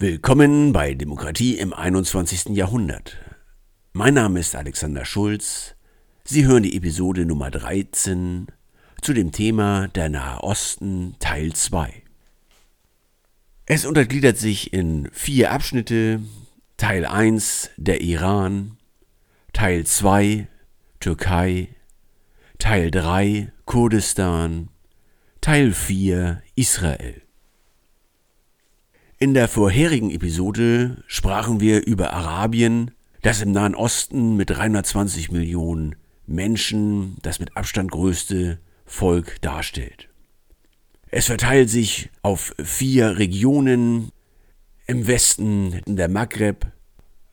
Willkommen bei Demokratie im 21. Jahrhundert. Mein Name ist Alexander Schulz. Sie hören die Episode Nummer 13 zu dem Thema der Nahe Osten Teil 2. Es untergliedert sich in vier Abschnitte. Teil 1 der Iran, Teil 2 Türkei, Teil 3 Kurdistan, Teil 4 Israel. In der vorherigen Episode sprachen wir über Arabien, das im Nahen Osten mit 320 Millionen Menschen das mit Abstand größte Volk darstellt. Es verteilt sich auf vier Regionen, im Westen der Maghreb,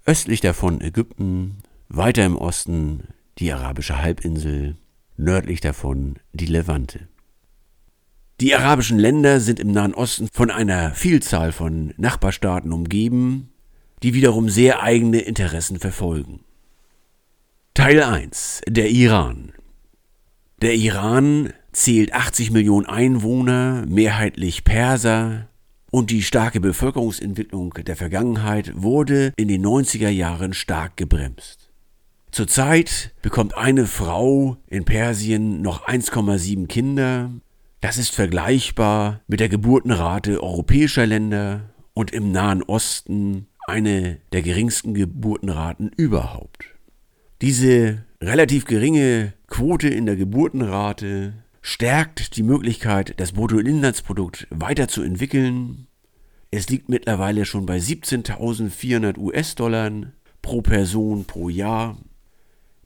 östlich davon Ägypten, weiter im Osten die arabische Halbinsel, nördlich davon die Levante. Die arabischen Länder sind im Nahen Osten von einer Vielzahl von Nachbarstaaten umgeben, die wiederum sehr eigene Interessen verfolgen. Teil 1 Der Iran Der Iran zählt 80 Millionen Einwohner, mehrheitlich Perser, und die starke Bevölkerungsentwicklung der Vergangenheit wurde in den 90er Jahren stark gebremst. Zurzeit bekommt eine Frau in Persien noch 1,7 Kinder das ist vergleichbar mit der Geburtenrate europäischer Länder und im Nahen Osten eine der geringsten Geburtenraten überhaupt. Diese relativ geringe Quote in der Geburtenrate stärkt die Möglichkeit, das Bruttoinlandsprodukt weiterzuentwickeln. Es liegt mittlerweile schon bei 17.400 US-Dollar pro Person pro Jahr.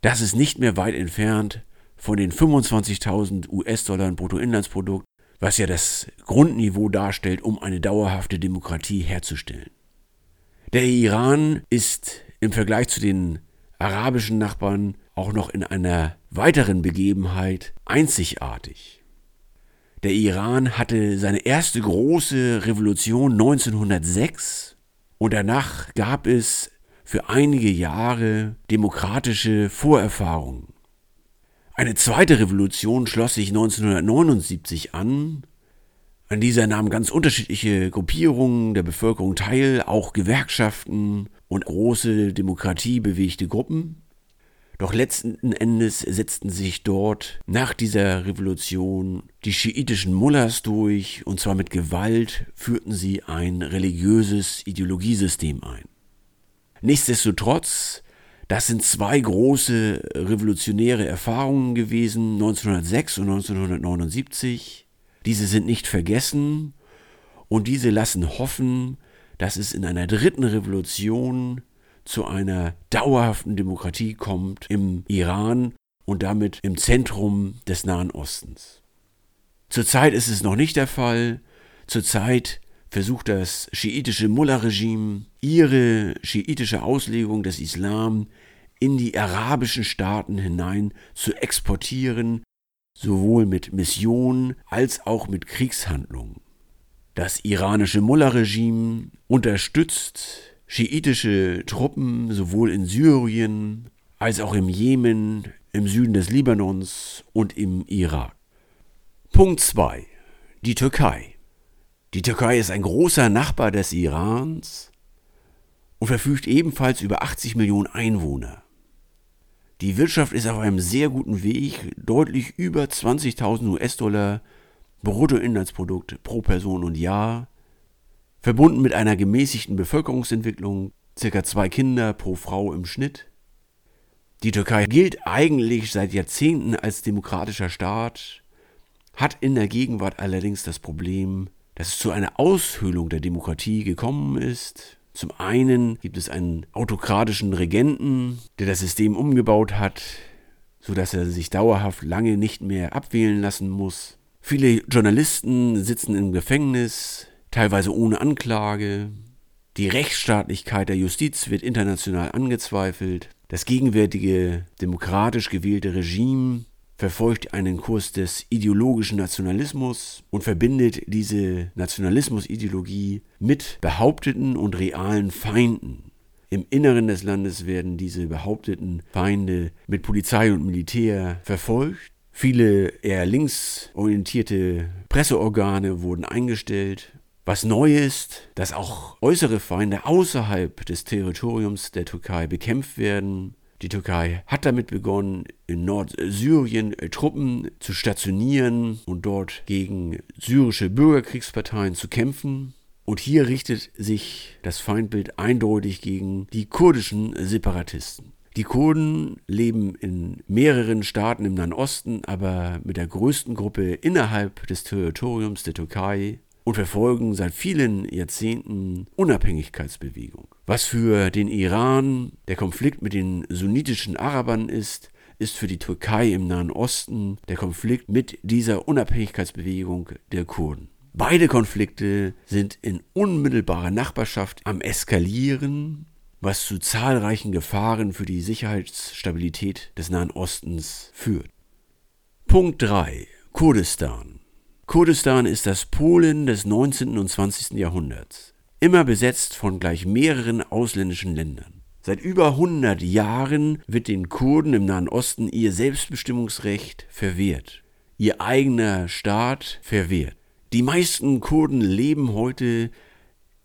Das ist nicht mehr weit entfernt von den 25.000 US-Dollar Bruttoinlandsprodukt, was ja das Grundniveau darstellt, um eine dauerhafte Demokratie herzustellen. Der Iran ist im Vergleich zu den arabischen Nachbarn auch noch in einer weiteren Begebenheit einzigartig. Der Iran hatte seine erste große Revolution 1906 und danach gab es für einige Jahre demokratische Vorerfahrungen. Eine zweite Revolution schloss sich 1979 an. An dieser nahmen ganz unterschiedliche Gruppierungen der Bevölkerung teil, auch Gewerkschaften und große demokratiebewegte Gruppen. Doch letzten Endes setzten sich dort nach dieser Revolution die schiitischen Mullahs durch, und zwar mit Gewalt führten sie ein religiöses Ideologiesystem ein. Nichtsdestotrotz das sind zwei große revolutionäre Erfahrungen gewesen, 1906 und 1979. Diese sind nicht vergessen und diese lassen hoffen, dass es in einer dritten Revolution zu einer dauerhaften Demokratie kommt im Iran und damit im Zentrum des Nahen Ostens. Zurzeit ist es noch nicht der Fall. Zurzeit versucht das schiitische Mullah-Regime, ihre schiitische Auslegung des Islam in die arabischen Staaten hinein zu exportieren, sowohl mit Missionen als auch mit Kriegshandlungen. Das iranische Mullah-Regime unterstützt schiitische Truppen sowohl in Syrien als auch im Jemen, im Süden des Libanons und im Irak. Punkt 2. Die Türkei. Die Türkei ist ein großer Nachbar des Irans und verfügt ebenfalls über 80 Millionen Einwohner. Die Wirtschaft ist auf einem sehr guten Weg, deutlich über 20.000 US-Dollar Bruttoinlandsprodukt pro Person und Jahr, verbunden mit einer gemäßigten Bevölkerungsentwicklung, circa zwei Kinder pro Frau im Schnitt. Die Türkei gilt eigentlich seit Jahrzehnten als demokratischer Staat, hat in der Gegenwart allerdings das Problem, dass es zu einer Aushöhlung der Demokratie gekommen ist. Zum einen gibt es einen autokratischen Regenten, der das System umgebaut hat, sodass er sich dauerhaft lange nicht mehr abwählen lassen muss. Viele Journalisten sitzen im Gefängnis, teilweise ohne Anklage. Die Rechtsstaatlichkeit der Justiz wird international angezweifelt. Das gegenwärtige demokratisch gewählte Regime verfolgt einen Kurs des ideologischen Nationalismus und verbindet diese Nationalismusideologie mit behaupteten und realen Feinden. Im Inneren des Landes werden diese behaupteten Feinde mit Polizei und Militär verfolgt. Viele eher linksorientierte Presseorgane wurden eingestellt, Was neu ist, dass auch äußere Feinde außerhalb des Territoriums der Türkei bekämpft werden. Die Türkei hat damit begonnen, in Nordsyrien Truppen zu stationieren und dort gegen syrische Bürgerkriegsparteien zu kämpfen. Und hier richtet sich das Feindbild eindeutig gegen die kurdischen Separatisten. Die Kurden leben in mehreren Staaten im Nahen Osten, aber mit der größten Gruppe innerhalb des Territoriums der Türkei und verfolgen seit vielen Jahrzehnten Unabhängigkeitsbewegung. Was für den Iran der Konflikt mit den sunnitischen Arabern ist, ist für die Türkei im Nahen Osten der Konflikt mit dieser Unabhängigkeitsbewegung der Kurden. Beide Konflikte sind in unmittelbarer Nachbarschaft am Eskalieren was zu zahlreichen Gefahren für die Sicherheitsstabilität des Nahen Ostens führt. Punkt 3. Kurdistan. Kurdistan ist das Polen des 19. und 20. Jahrhunderts, immer besetzt von gleich mehreren ausländischen Ländern. Seit über 100 Jahren wird den Kurden im Nahen Osten ihr Selbstbestimmungsrecht verwehrt, ihr eigener Staat verwehrt. Die meisten Kurden leben heute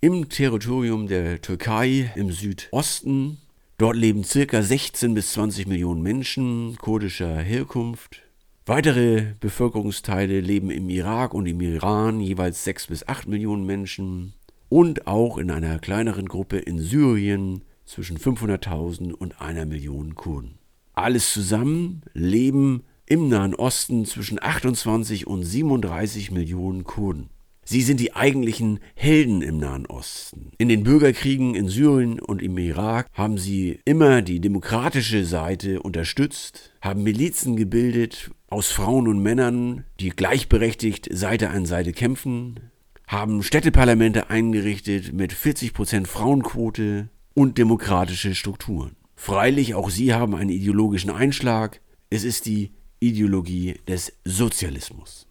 im Territorium der Türkei im Südosten. Dort leben circa 16 bis 20 Millionen Menschen kurdischer Herkunft. Weitere Bevölkerungsteile leben im Irak und im Iran, jeweils 6 bis 8 Millionen Menschen. Und auch in einer kleineren Gruppe in Syrien zwischen 500.000 und einer Million Kurden. Alles zusammen leben im Nahen Osten zwischen 28 und 37 Millionen Kurden. Sie sind die eigentlichen Helden im Nahen Osten. In den Bürgerkriegen in Syrien und im Irak haben sie immer die demokratische Seite unterstützt, haben Milizen gebildet aus Frauen und Männern, die gleichberechtigt Seite an Seite kämpfen, haben Städteparlamente eingerichtet mit 40% Frauenquote und demokratische Strukturen. Freilich, auch sie haben einen ideologischen Einschlag. Es ist die Ideologie des Sozialismus.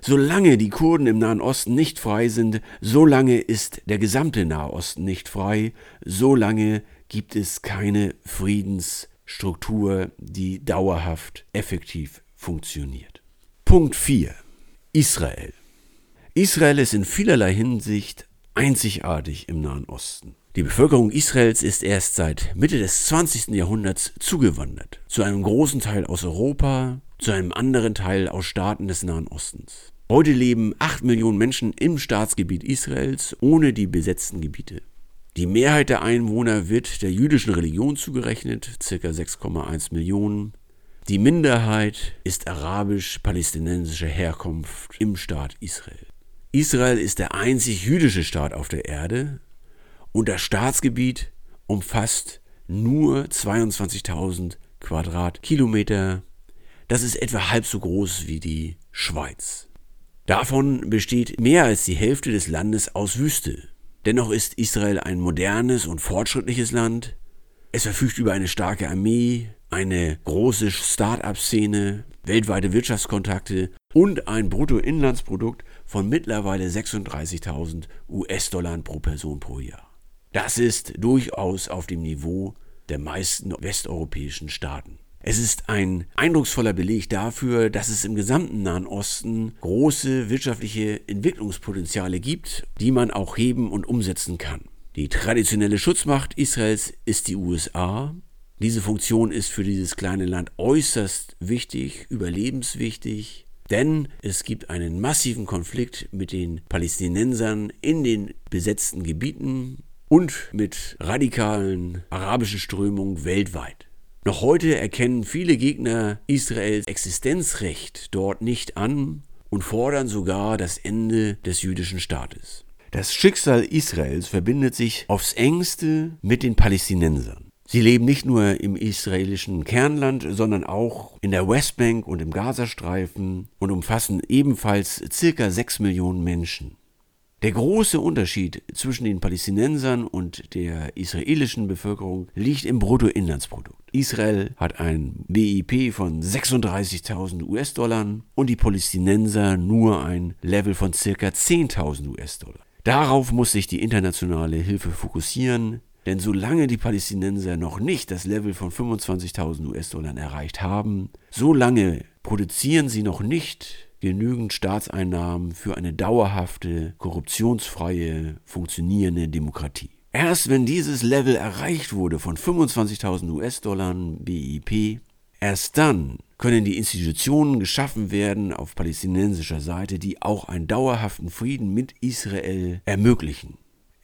Solange die Kurden im Nahen Osten nicht frei sind, solange ist der gesamte Nahe Osten nicht frei, solange gibt es keine Friedensstruktur, die dauerhaft effektiv funktioniert. Punkt 4. Israel. Israel ist in vielerlei Hinsicht einzigartig im Nahen Osten. Die Bevölkerung Israels ist erst seit Mitte des 20. Jahrhunderts zugewandert, zu einem großen Teil aus Europa, zu einem anderen Teil aus Staaten des Nahen Ostens. Heute leben 8 Millionen Menschen im Staatsgebiet Israels ohne die besetzten Gebiete. Die Mehrheit der Einwohner wird der jüdischen Religion zugerechnet, ca. 6,1 Millionen. Die Minderheit ist arabisch-palästinensischer Herkunft im Staat Israel. Israel ist der einzig jüdische Staat auf der Erde und das Staatsgebiet umfasst nur 22.000 Quadratkilometer das ist etwa halb so groß wie die Schweiz. Davon besteht mehr als die Hälfte des Landes aus Wüste. Dennoch ist Israel ein modernes und fortschrittliches Land. Es verfügt über eine starke Armee, eine große Start-up-Szene, weltweite Wirtschaftskontakte und ein Bruttoinlandsprodukt von mittlerweile 36.000 US-Dollar pro Person pro Jahr. Das ist durchaus auf dem Niveau der meisten westeuropäischen Staaten. Es ist ein eindrucksvoller Beleg dafür, dass es im gesamten Nahen Osten große wirtschaftliche Entwicklungspotenziale gibt, die man auch heben und umsetzen kann. Die traditionelle Schutzmacht Israels ist die USA. Diese Funktion ist für dieses kleine Land äußerst wichtig, überlebenswichtig, denn es gibt einen massiven Konflikt mit den Palästinensern in den besetzten Gebieten und mit radikalen arabischen Strömungen weltweit. Noch heute erkennen viele Gegner Israels Existenzrecht dort nicht an und fordern sogar das Ende des jüdischen Staates. Das Schicksal Israels verbindet sich aufs engste mit den Palästinensern. Sie leben nicht nur im israelischen Kernland, sondern auch in der Westbank und im Gazastreifen und umfassen ebenfalls circa 6 Millionen Menschen. Der große Unterschied zwischen den Palästinensern und der israelischen Bevölkerung liegt im Bruttoinlandsprodukt. Israel hat ein BIP von 36.000 US-Dollar und die Palästinenser nur ein Level von circa 10.000 US-Dollar. Darauf muss sich die internationale Hilfe fokussieren, denn solange die Palästinenser noch nicht das Level von 25.000 US-Dollar erreicht haben, solange produzieren sie noch nicht genügend Staatseinnahmen für eine dauerhafte, korruptionsfreie, funktionierende Demokratie. Erst wenn dieses Level erreicht wurde von 25.000 US-Dollar BIP, erst dann können die Institutionen geschaffen werden auf palästinensischer Seite, die auch einen dauerhaften Frieden mit Israel ermöglichen.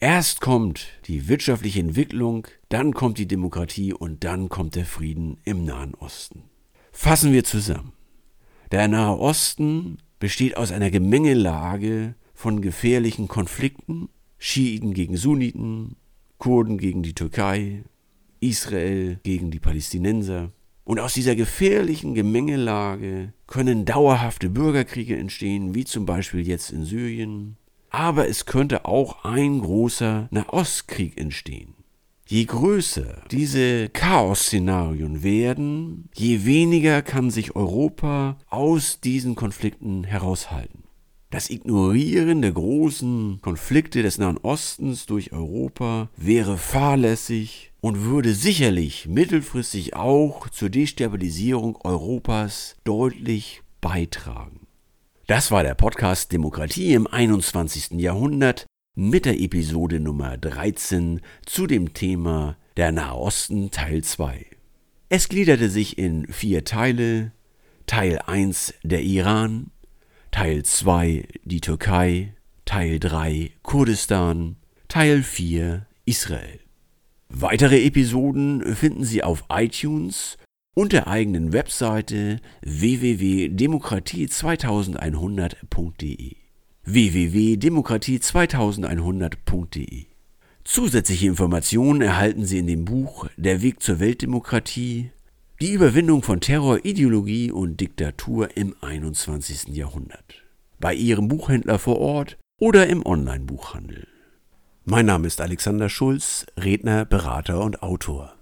Erst kommt die wirtschaftliche Entwicklung, dann kommt die Demokratie und dann kommt der Frieden im Nahen Osten. Fassen wir zusammen. Der Nahe Osten besteht aus einer Gemengelage von gefährlichen Konflikten, Schiiten gegen Sunniten, Kurden gegen die Türkei, Israel gegen die Palästinenser. Und aus dieser gefährlichen Gemengelage können dauerhafte Bürgerkriege entstehen, wie zum Beispiel jetzt in Syrien. Aber es könnte auch ein großer Nahostkrieg entstehen. Je größer diese Chaos-Szenarien werden, je weniger kann sich Europa aus diesen Konflikten heraushalten. Das Ignorieren der großen Konflikte des Nahen Ostens durch Europa wäre fahrlässig und würde sicherlich mittelfristig auch zur Destabilisierung Europas deutlich beitragen. Das war der Podcast Demokratie im 21. Jahrhundert mit der Episode Nummer 13 zu dem Thema der Nahosten Teil 2. Es gliederte sich in vier Teile. Teil 1 der Iran, Teil 2 die Türkei, Teil 3 Kurdistan, Teil 4 Israel. Weitere Episoden finden Sie auf iTunes und der eigenen Webseite www.demokratie2100.de www.demokratie2100.de Zusätzliche Informationen erhalten Sie in dem Buch Der Weg zur Weltdemokratie die Überwindung von Terror, Ideologie und Diktatur im 21. Jahrhundert. Bei Ihrem Buchhändler vor Ort oder im Online-Buchhandel. Mein Name ist Alexander Schulz, Redner, Berater und Autor.